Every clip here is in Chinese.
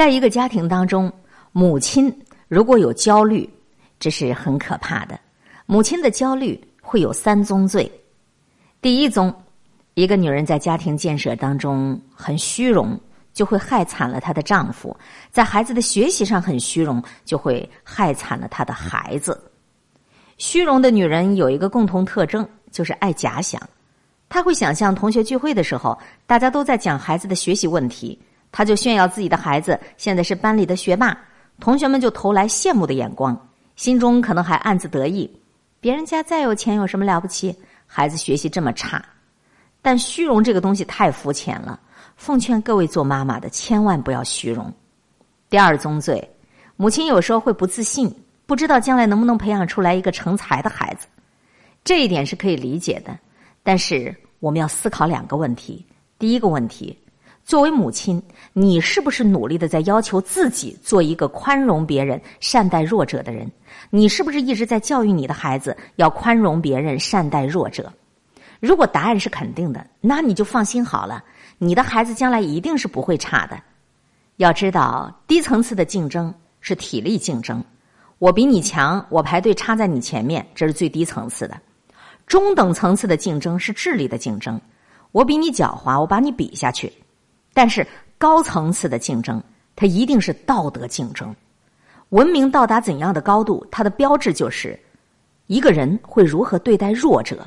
在一个家庭当中，母亲如果有焦虑，这是很可怕的。母亲的焦虑会有三宗罪。第一宗，一个女人在家庭建设当中很虚荣，就会害惨了她的丈夫；在孩子的学习上很虚荣，就会害惨了她的孩子。虚荣的女人有一个共同特征，就是爱假想。她会想象同学聚会的时候，大家都在讲孩子的学习问题。他就炫耀自己的孩子现在是班里的学霸，同学们就投来羡慕的眼光，心中可能还暗自得意。别人家再有钱有什么了不起？孩子学习这么差，但虚荣这个东西太肤浅了。奉劝各位做妈妈的，千万不要虚荣。第二宗罪，母亲有时候会不自信，不知道将来能不能培养出来一个成才的孩子，这一点是可以理解的。但是我们要思考两个问题：第一个问题。作为母亲，你是不是努力的在要求自己做一个宽容别人、善待弱者的人？你是不是一直在教育你的孩子要宽容别人、善待弱者？如果答案是肯定的，那你就放心好了，你的孩子将来一定是不会差的。要知道，低层次的竞争是体力竞争，我比你强，我排队插在你前面，这是最低层次的；中等层次的竞争是智力的竞争，我比你狡猾，我把你比下去。但是高层次的竞争，它一定是道德竞争。文明到达怎样的高度，它的标志就是一个人会如何对待弱者。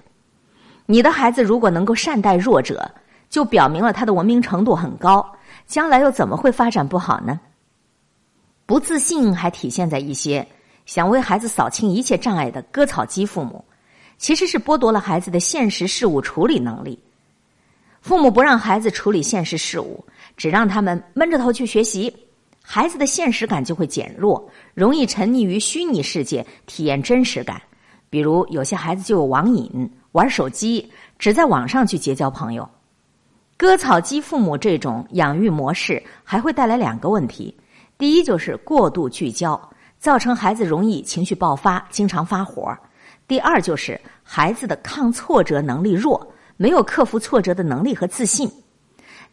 你的孩子如果能够善待弱者，就表明了他的文明程度很高。将来又怎么会发展不好呢？不自信还体现在一些想为孩子扫清一切障碍的割草机父母，其实是剥夺了孩子的现实事物处理能力。父母不让孩子处理现实事务，只让他们闷着头去学习，孩子的现实感就会减弱，容易沉溺于虚拟世界，体验真实感。比如有些孩子就有网瘾，玩手机，只在网上去结交朋友。割草机父母这种养育模式还会带来两个问题：第一就是过度聚焦，造成孩子容易情绪爆发，经常发火；第二就是孩子的抗挫折能力弱。没有克服挫折的能力和自信，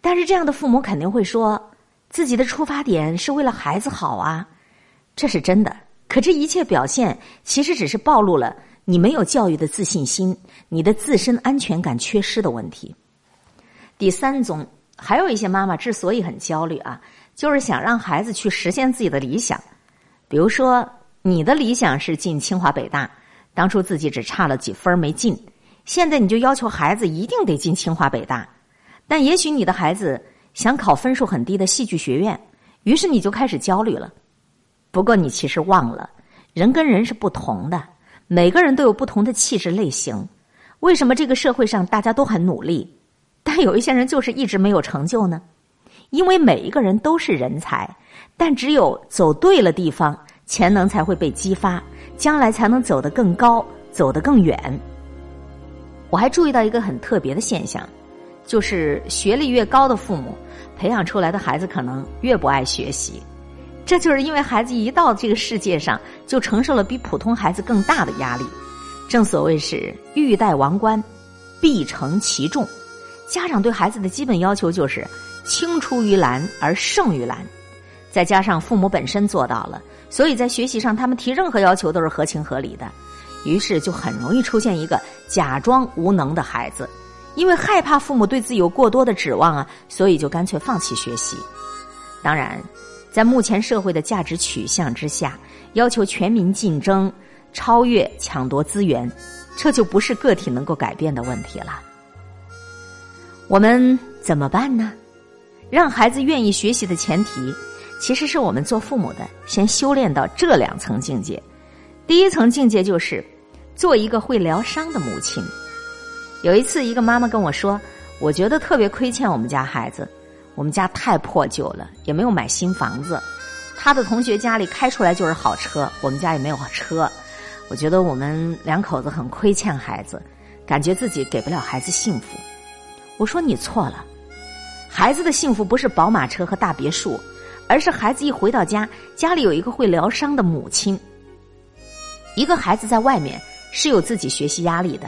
但是这样的父母肯定会说，自己的出发点是为了孩子好啊，这是真的。可这一切表现其实只是暴露了你没有教育的自信心，你的自身安全感缺失的问题。第三宗，还有一些妈妈之所以很焦虑啊，就是想让孩子去实现自己的理想，比如说你的理想是进清华北大，当初自己只差了几分没进。现在你就要求孩子一定得进清华北大，但也许你的孩子想考分数很低的戏剧学院，于是你就开始焦虑了。不过你其实忘了，人跟人是不同的，每个人都有不同的气质类型。为什么这个社会上大家都很努力，但有一些人就是一直没有成就呢？因为每一个人都是人才，但只有走对了地方，潜能才会被激发，将来才能走得更高，走得更远。我还注意到一个很特别的现象，就是学历越高的父母，培养出来的孩子可能越不爱学习。这就是因为孩子一到这个世界上，就承受了比普通孩子更大的压力。正所谓是欲戴王冠，必承其重。家长对孩子的基本要求就是青出于蓝而胜于蓝，再加上父母本身做到了，所以在学习上他们提任何要求都是合情合理的。于是就很容易出现一个假装无能的孩子，因为害怕父母对自己有过多的指望啊，所以就干脆放弃学习。当然，在目前社会的价值取向之下，要求全民竞争、超越、抢夺资源，这就不是个体能够改变的问题了。我们怎么办呢？让孩子愿意学习的前提，其实是我们做父母的先修炼到这两层境界。第一层境界就是做一个会疗伤的母亲。有一次，一个妈妈跟我说：“我觉得特别亏欠我们家孩子，我们家太破旧了，也没有买新房子。他的同学家里开出来就是好车，我们家也没有车。我觉得我们两口子很亏欠孩子，感觉自己给不了孩子幸福。”我说：“你错了，孩子的幸福不是宝马车和大别墅，而是孩子一回到家，家里有一个会疗伤的母亲。”一个孩子在外面是有自己学习压力的，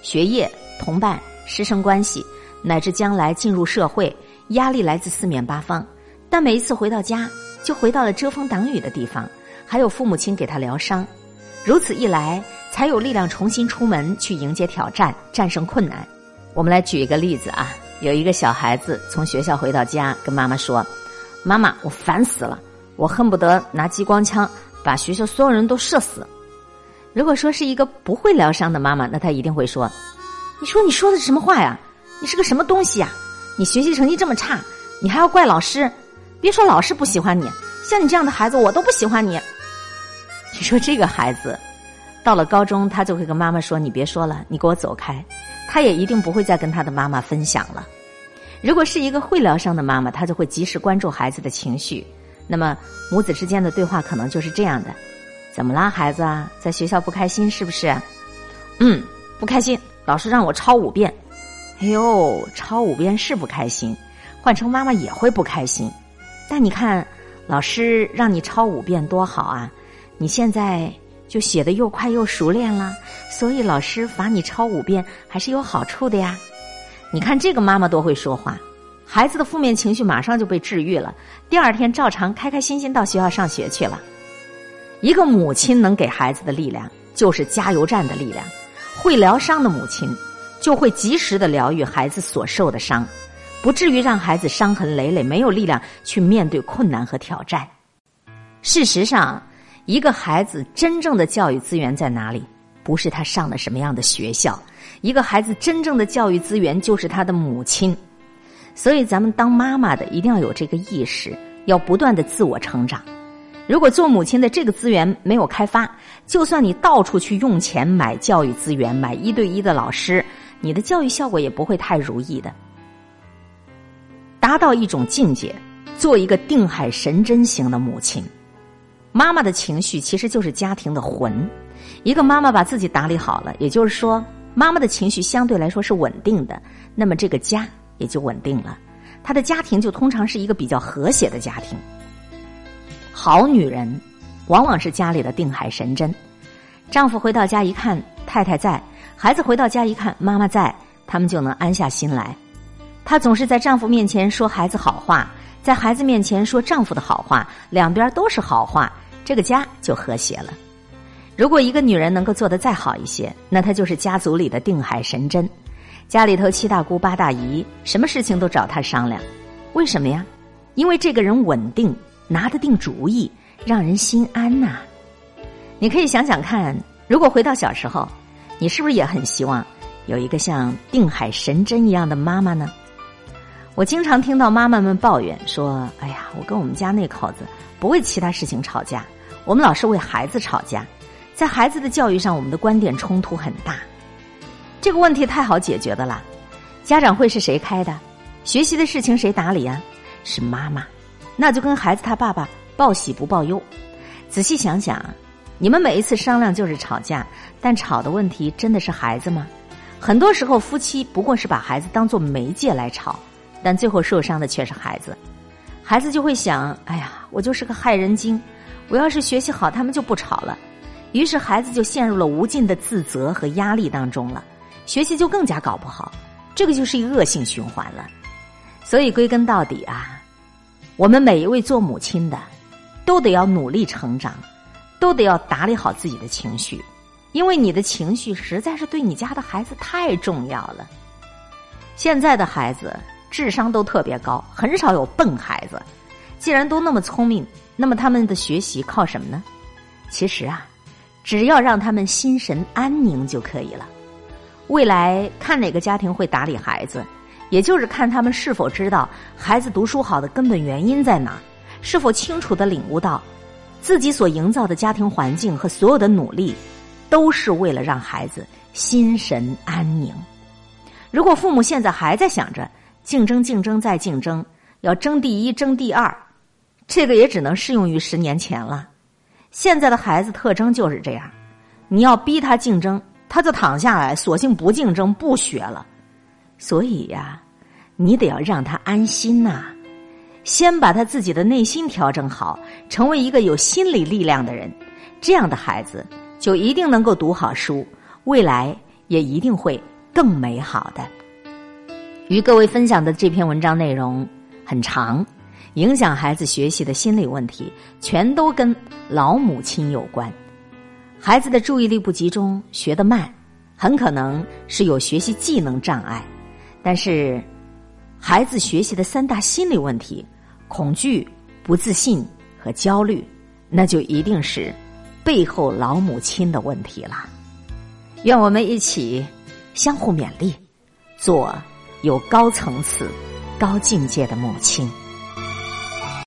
学业、同伴、师生关系，乃至将来进入社会，压力来自四面八方。但每一次回到家，就回到了遮风挡雨的地方，还有父母亲给他疗伤。如此一来，才有力量重新出门去迎接挑战，战胜困难。我们来举一个例子啊，有一个小孩子从学校回到家，跟妈妈说：“妈妈，我烦死了，我恨不得拿激光枪把学校所有人都射死。”如果说是一个不会疗伤的妈妈，那她一定会说：“你说你说的是什么话呀？你是个什么东西呀？你学习成绩这么差，你还要怪老师？别说老师不喜欢你，像你这样的孩子，我都不喜欢你。”你说这个孩子到了高中，他就会跟妈妈说：“你别说了，你给我走开。”他也一定不会再跟他的妈妈分享了。如果是一个会疗伤的妈妈，她就会及时关注孩子的情绪。那么母子之间的对话可能就是这样的。怎么啦，孩子啊？在学校不开心是不是？嗯，不开心。老师让我抄五遍。哎呦，抄五遍是不开心。换成妈妈也会不开心。但你看，老师让你抄五遍多好啊！你现在就写的又快又熟练了，所以老师罚你抄五遍还是有好处的呀。你看这个妈妈多会说话，孩子的负面情绪马上就被治愈了。第二天照常开开心心到学校上学去了。一个母亲能给孩子的力量，就是加油站的力量。会疗伤的母亲，就会及时的疗愈孩子所受的伤，不至于让孩子伤痕累累，没有力量去面对困难和挑战。事实上，一个孩子真正的教育资源在哪里？不是他上了什么样的学校，一个孩子真正的教育资源就是他的母亲。所以，咱们当妈妈的一定要有这个意识，要不断的自我成长。如果做母亲的这个资源没有开发，就算你到处去用钱买教育资源、买一对一的老师，你的教育效果也不会太如意的。达到一种境界，做一个定海神针型的母亲。妈妈的情绪其实就是家庭的魂。一个妈妈把自己打理好了，也就是说，妈妈的情绪相对来说是稳定的，那么这个家也就稳定了，她的家庭就通常是一个比较和谐的家庭。好女人，往往是家里的定海神针。丈夫回到家一看太太在，孩子回到家一看妈妈在，他们就能安下心来。她总是在丈夫面前说孩子好话，在孩子面前说丈夫的好话，两边都是好话，这个家就和谐了。如果一个女人能够做得再好一些，那她就是家族里的定海神针。家里头七大姑八大姨，什么事情都找她商量。为什么呀？因为这个人稳定。拿得定主意，让人心安呐。你可以想想看，如果回到小时候，你是不是也很希望有一个像定海神针一样的妈妈呢？我经常听到妈妈们抱怨说：“哎呀，我跟我们家那口子不为其他事情吵架，我们老是为孩子吵架，在孩子的教育上，我们的观点冲突很大。”这个问题太好解决的啦，家长会是谁开的？学习的事情谁打理啊？是妈妈。那就跟孩子他爸爸报喜不报忧。仔细想想，你们每一次商量就是吵架，但吵的问题真的是孩子吗？很多时候，夫妻不过是把孩子当做媒介来吵，但最后受伤的却是孩子。孩子就会想：哎呀，我就是个害人精，我要是学习好，他们就不吵了。于是孩子就陷入了无尽的自责和压力当中了，学习就更加搞不好。这个就是一个恶性循环了。所以归根到底啊。我们每一位做母亲的，都得要努力成长，都得要打理好自己的情绪，因为你的情绪实在是对你家的孩子太重要了。现在的孩子智商都特别高，很少有笨孩子。既然都那么聪明，那么他们的学习靠什么呢？其实啊，只要让他们心神安宁就可以了。未来看哪个家庭会打理孩子。也就是看他们是否知道孩子读书好的根本原因在哪，是否清楚的领悟到自己所营造的家庭环境和所有的努力，都是为了让孩子心神安宁。如果父母现在还在想着竞争、竞争再竞争，要争第一、争第二，这个也只能适用于十年前了。现在的孩子特征就是这样，你要逼他竞争，他就躺下来，索性不竞争、不学了。所以呀，你得要让他安心呐，先把他自己的内心调整好，成为一个有心理力量的人，这样的孩子就一定能够读好书，未来也一定会更美好的。与各位分享的这篇文章内容很长，影响孩子学习的心理问题，全都跟老母亲有关。孩子的注意力不集中，学得慢，很可能是有学习技能障碍。但是，孩子学习的三大心理问题——恐惧、不自信和焦虑，那就一定是背后老母亲的问题了。愿我们一起相互勉励，做有高层次、高境界的母亲。